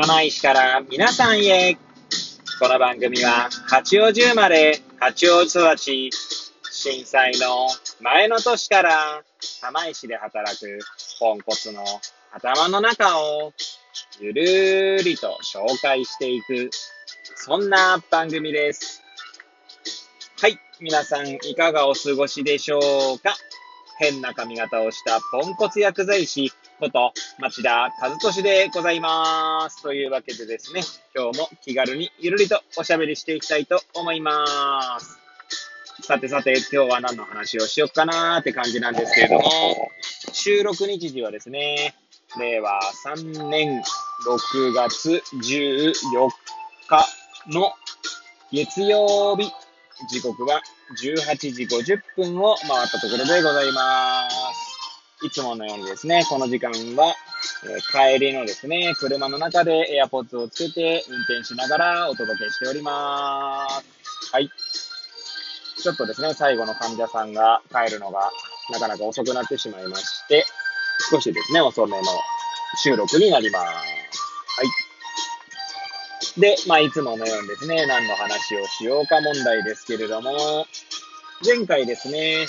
釜石から皆さんへ。この番組は八王子生まれ、八王子育ち、震災の前の年から釜石で働くポンコツの頭の中をゆるーりと紹介していく、そんな番組です。はい、皆さんいかがお過ごしでしょうか？変な髪型をしたポンコツ薬剤師こと町田和俊でございます。というわけでですね、今日も気軽にゆるりとおしゃべりしていきたいと思います。さてさて、今日は何の話をしよっかなーって感じなんですけれども、収録日時はですね、令和3年6月14日の月曜日、時刻は18時50分を回ったところでございます。いつものようにですね、この時間は、え、帰りのですね、車の中で AirPods をつけて運転しながらお届けしております。はい。ちょっとですね、最後の患者さんが帰るのがなかなか遅くなってしまいまして、少しですね、遅めの収録になります。はい。で、まあ、いつものようにですね、何の話をしようか問題ですけれども、前回ですね、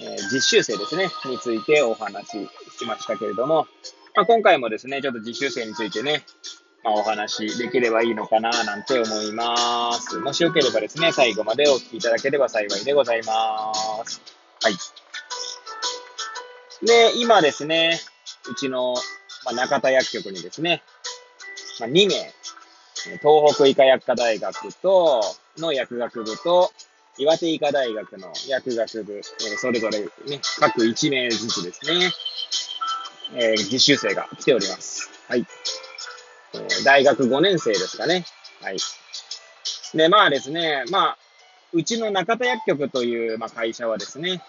えー、実習生ですね、についてお話ししましたけれども、まあ、今回もですね、ちょっと実習生についてね、まあ、お話しできればいいのかななんて思います。もしよければですね、最後までお聞きいただければ幸いでございます。はい。で、今ですね、うちの、まあ、中田薬局にですね、まあ、2名、東北医科薬科大学と、の薬学部と、岩手医科大学の薬学部、えー、それぞれね、各1名ずつですね、えー、実習生が来ております。はい。えー、大学5年生ですかね。はい。で、まあですね、まあ、うちの中田薬局という、まあ、会社はですね、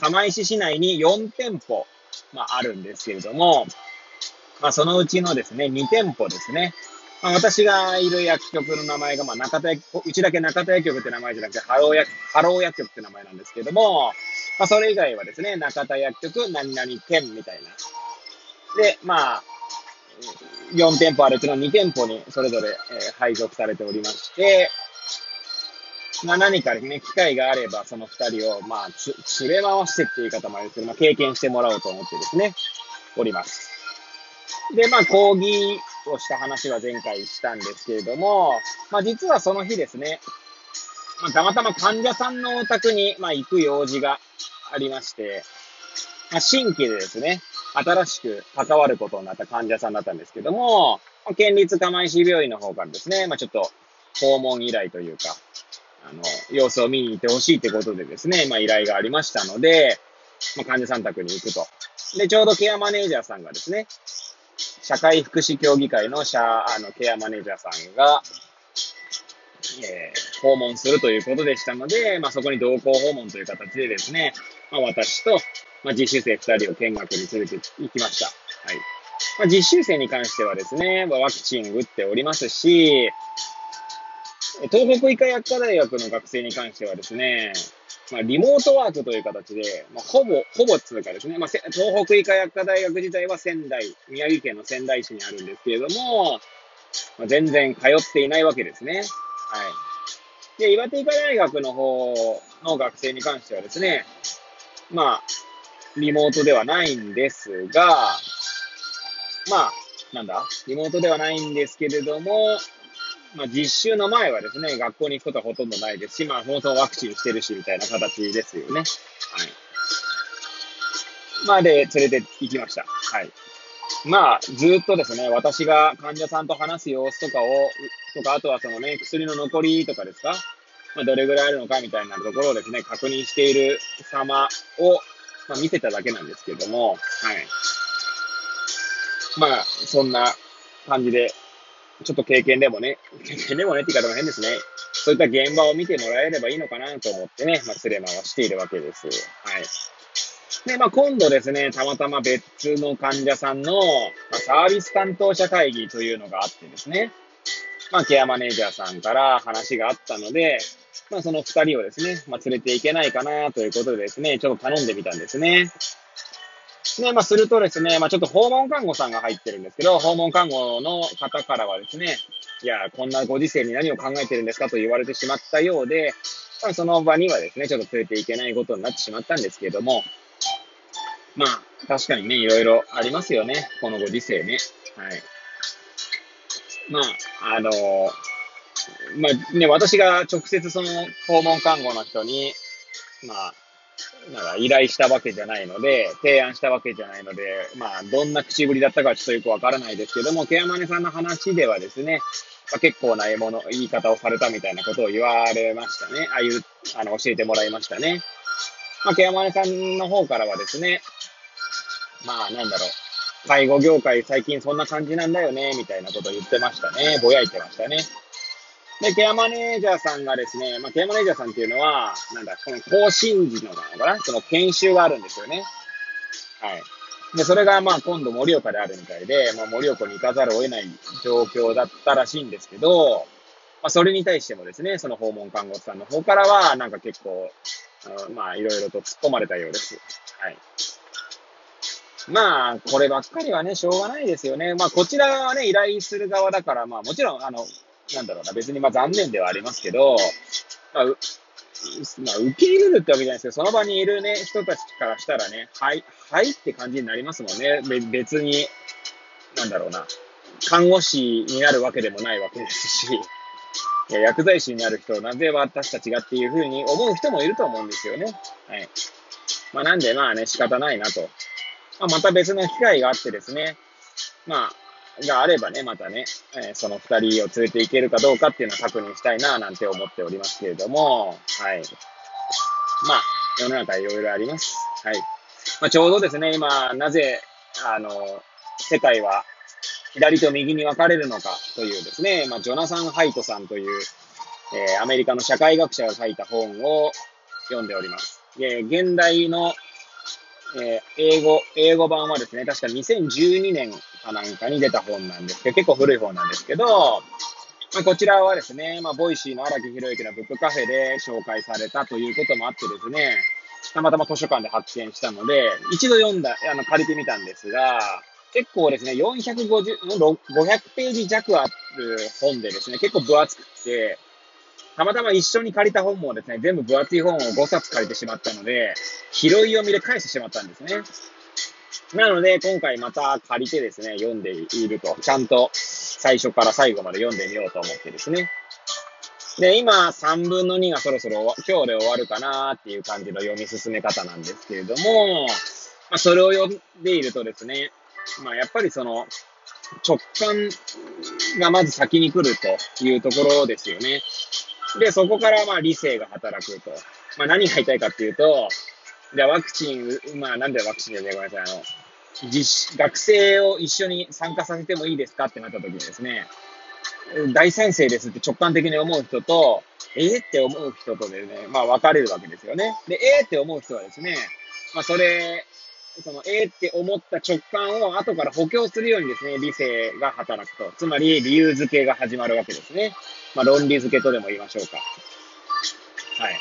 釜石市内に4店舗、まあ、あるんですけれども、まあ、そのうちのですね、2店舗ですね。まあ、私がいる薬局の名前が、まあ、中田薬、うちだけ中田薬局って名前じゃなくて、ハロー薬、ハロー薬局って名前なんですけども、まあ、それ以外はですね、中田薬局何々店みたいな。で、まあ、4店舗あるうちの2店舗にそれぞれ、え、配属されておりまして、まあ、何かね、機会があれば、その2人を、まあ、つ、連れ回してっていう言い方もあるんですけど、まあ、経験してもらおうと思ってですね、おります。で、まあ、講義をした話は前回したんですけれども、まあ、実はその日ですね、まあ、たまたま患者さんのお宅に、まあ、行く用事がありまして、まあ、新規でですね、新しく関わることになった患者さんだったんですけども、まあ、県立釜石病院の方からですね、まあ、ちょっと訪問依頼というか、あの、様子を見に行ってほしいってことでですね、まあ依頼がありましたので、まあ患者さん宅に行くと。で、ちょうどケアマネージャーさんがですね、社会福祉協議会の社、あの、ケアマネージャーさんが、えー、訪問するということでしたので、まあそこに同行訪問という形でですね、まあ私と、まあ実習生2人を見学に連れて行きました。はい。まあ実習生に関してはですね、まあ、ワクチン打っておりますし、東北医科薬科大学の学生に関してはですね、まあ、リモートワークという形で、まあ、ほぼ、ほぼつうかですね、まあ、東北医科薬科大学自体は仙台、宮城県の仙台市にあるんですけれども、まあ、全然通っていないわけですね。はい。で、岩手医科大学の方の学生に関してはですね、まあ、リモートではないんですが、まあ、なんだ？リモートではないんですけれども、まあ、実習の前はですね、学校に行くことはほとんどないですし、まあ、そもそもワクチンしてるし、みたいな形ですよね。はい。まあ、で、連れて行きました。はい。まあ、ずっとですね、私が患者さんと話す様子とかを、とか、あとはそのね、薬の残りとかですか、まあ、どれぐらいあるのかみたいなところをですね、確認している様を、まあ、見せただけなんですけども、はい。まあ、そんな感じでちょっと経験でもね、経験でもねって言い方も変ですね。そういった現場を見てもらえればいいのかなと思ってね、まあ、連れ回しているわけです。はい。で、まあ、今度ですね、たまたま別の患者さんの、まあ、サービス担当者会議というのがあってですね、まあ、ケアマネージャーさんから話があったので、まあ、その二人をですね、まあ、連れていけないかなということでですね、ちょっと頼んでみたんですね。で、まあ、するとですね、まあ、ちょっと訪問看護さんが入ってるんですけど、訪問看護の方からはですね、いや、こんなご時世に何を考えてるんですかと言われてしまったようで、まあ、その場にはですね、ちょっと連れていけないことになってしまったんですけれども、まあ、確かにね、いろいろありますよね。このご時世ね。はい。まあ、あのー、まあね、私が直接その訪問看護の人に、まあ、なんか依頼したわけじゃないので、提案したわけじゃないので、まあ、どんな口ぶりだったかちょっとよくわからないですけども、ケアマネさんの話ではですね、まあ、結構な獲物、言い方をされたみたいなことを言われましたね。ああいう、あの、教えてもらいましたね。まあ、ケアマネさんの方からはですね、まあ、なんだろう。介護業界最近そんな感じなんだよね、みたいなことを言ってましたね。ぼやいてましたね。で、ケアマネージャーさんがですね、まあ、ケアマネージャーさんっていうのは、なんだ、この更新時のなのかなその研修があるんですよね。はい。で、それがまあ今度盛岡であるみたいで、まあ盛岡に行かざるを得ない状況だったらしいんですけど、まあそれに対してもですね、その訪問看護師さんの方からは、なんか結構、まあいろいろと突っ込まれたようです。はい。まあ、こればっかりはね、しょうがないですよね。まあ、こちらはね、依頼する側だから、まあ、もちろん、あの、なんだろうな、別にまあ残念ではありますけど、まあ、まあ、受け入れるってわけじゃないですけど、その場にいるね、人たちからしたらね、はい、はいって感じになりますもんね。別に、なんだろうな、看護師になるわけでもないわけですし、いや薬剤師になる人、なぜ私たちがっていうふうに思う人もいると思うんですよね。はい。まあなんでまあね、仕方ないなと。まあ、また別の機会があってですね、まあ、があればね、またね、えー、その二人を連れて行けるかどうかっていうのを確認したいな、なんて思っておりますけれども、はい。まあ、世の中いろいろあります。はい。まあ、ちょうどですね、今、なぜ、あの、世界は左と右に分かれるのかというですね、まあ、ジョナサン・ハイトさんという、えー、アメリカの社会学者が書いた本を読んでおります。で、現代のえー、英語、英語版はですね、確か2012年かなんかに出た本なんですけど、結構古い本なんですけど、まあ、こちらはですね、まあ、 Voicyの荒木博行のブックカフェで紹介されたということもあってですね、たまたま図書館で発見したので、一度読んだ、あの、借りてみたんですが、結構ですね、450、500ページ弱ある本でですね、結構分厚くて、たまたま一緒に借りた本もですね、全部分厚い本を5冊借りてしまったので、拾い読みで返してしまったんですね。なので、今回また借りてですね、読んでいると、ちゃんと最初から最後まで読んでみようと思ってですね。で、今、3分の2がそろそろ今日で終わるかなっていう感じの読み進め方なんですけれども、まあ、それを読んでいるとですね、まあ、やっぱりその、直感がまず先に来るというところですよね。で、そこからまあ理性が働くと。まあ何が言いたいかっていうと、じゃワクチン、まあなんでワクチンでね、ごめんなさい、あの、実学生を一緒に参加させてもいいですかってなった時にですね、大賛成ですって直感的に思う人と、ええって思う人とでね、まあ分かれるわけですよね。で、ええって思う人はですね、まあそれ、その、ええって思った直感を後から補強するようにですね、理性が働くと。つまり、理由付けが始まるわけですね。まあ、論理付けとでも言いましょうか。はい。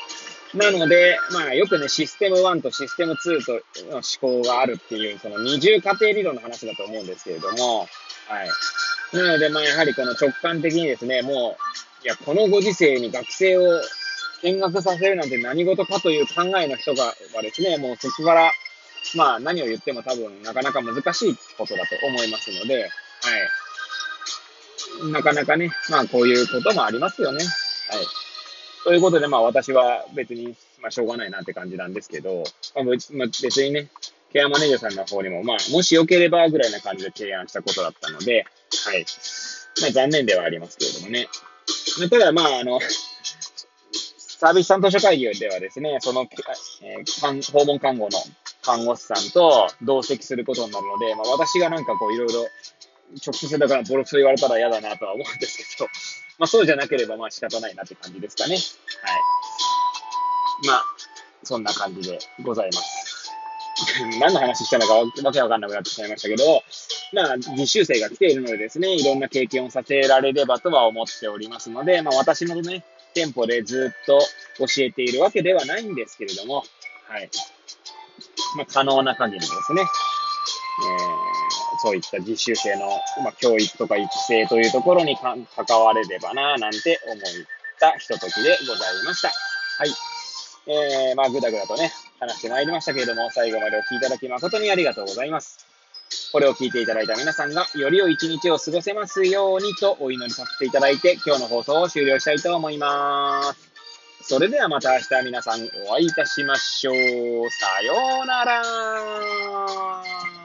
なので、まあ、よくね、システム1とシステム2との思考があるっていう、その二重過程理論の話だと思うんですけれども、はい。なので、まあ、やはりこの直感的にですね、もう、いや、このご時世に学生を見学させるなんて何事かという考えの人がはですね、もうそこからまあ何を言っても多分なかなか難しいことだと思いますので、はい。なかなかね、まあこういうこともありますよね。はい。ということでまあ私は別に、まあしょうがないなって感じなんですけど、まあ、別にね、ケアマネージャーさんの方にも、まあ、もしよければぐらいな感じで提案したことだったので、はい。まあ、残念ではありますけれどもね。ただ、まあ、あの、サービス担当者会議ではですね、その、えー、訪問看護の看護師さんと同席することになるので、まあ、私がなんかこういろいろ直接だからボロクソ言われたら嫌だなとは思うんですけど、まあそうじゃなければまあ仕方ないなって感じですかね。はい。まあ、そんな感じでございます。何の話したのかわけわかんなくなってしまいましたけど、まあ、実習生が来ているのでですね、いろんな経験をさせられればとは思っておりますので、まあ私のね、店舗でずっと教えているわけではないんですけれども、はい。まあ、可能な限りですね、そういった実習生の、まあ、教育とか育成というところに関われればな、なんて思ったひとときでございました。はい。えー、まあ、ぐだぐだとね、話してまいりましたけれども、最後までお聴きいただき誠にありがとうございます。これを聞いていただいた皆さんが、より良い一日を過ごせますようにとお祈りさせていただいて、今日の放送を終了したいと思います。それではまた明日皆さんお会いいたしましょう。さようなら。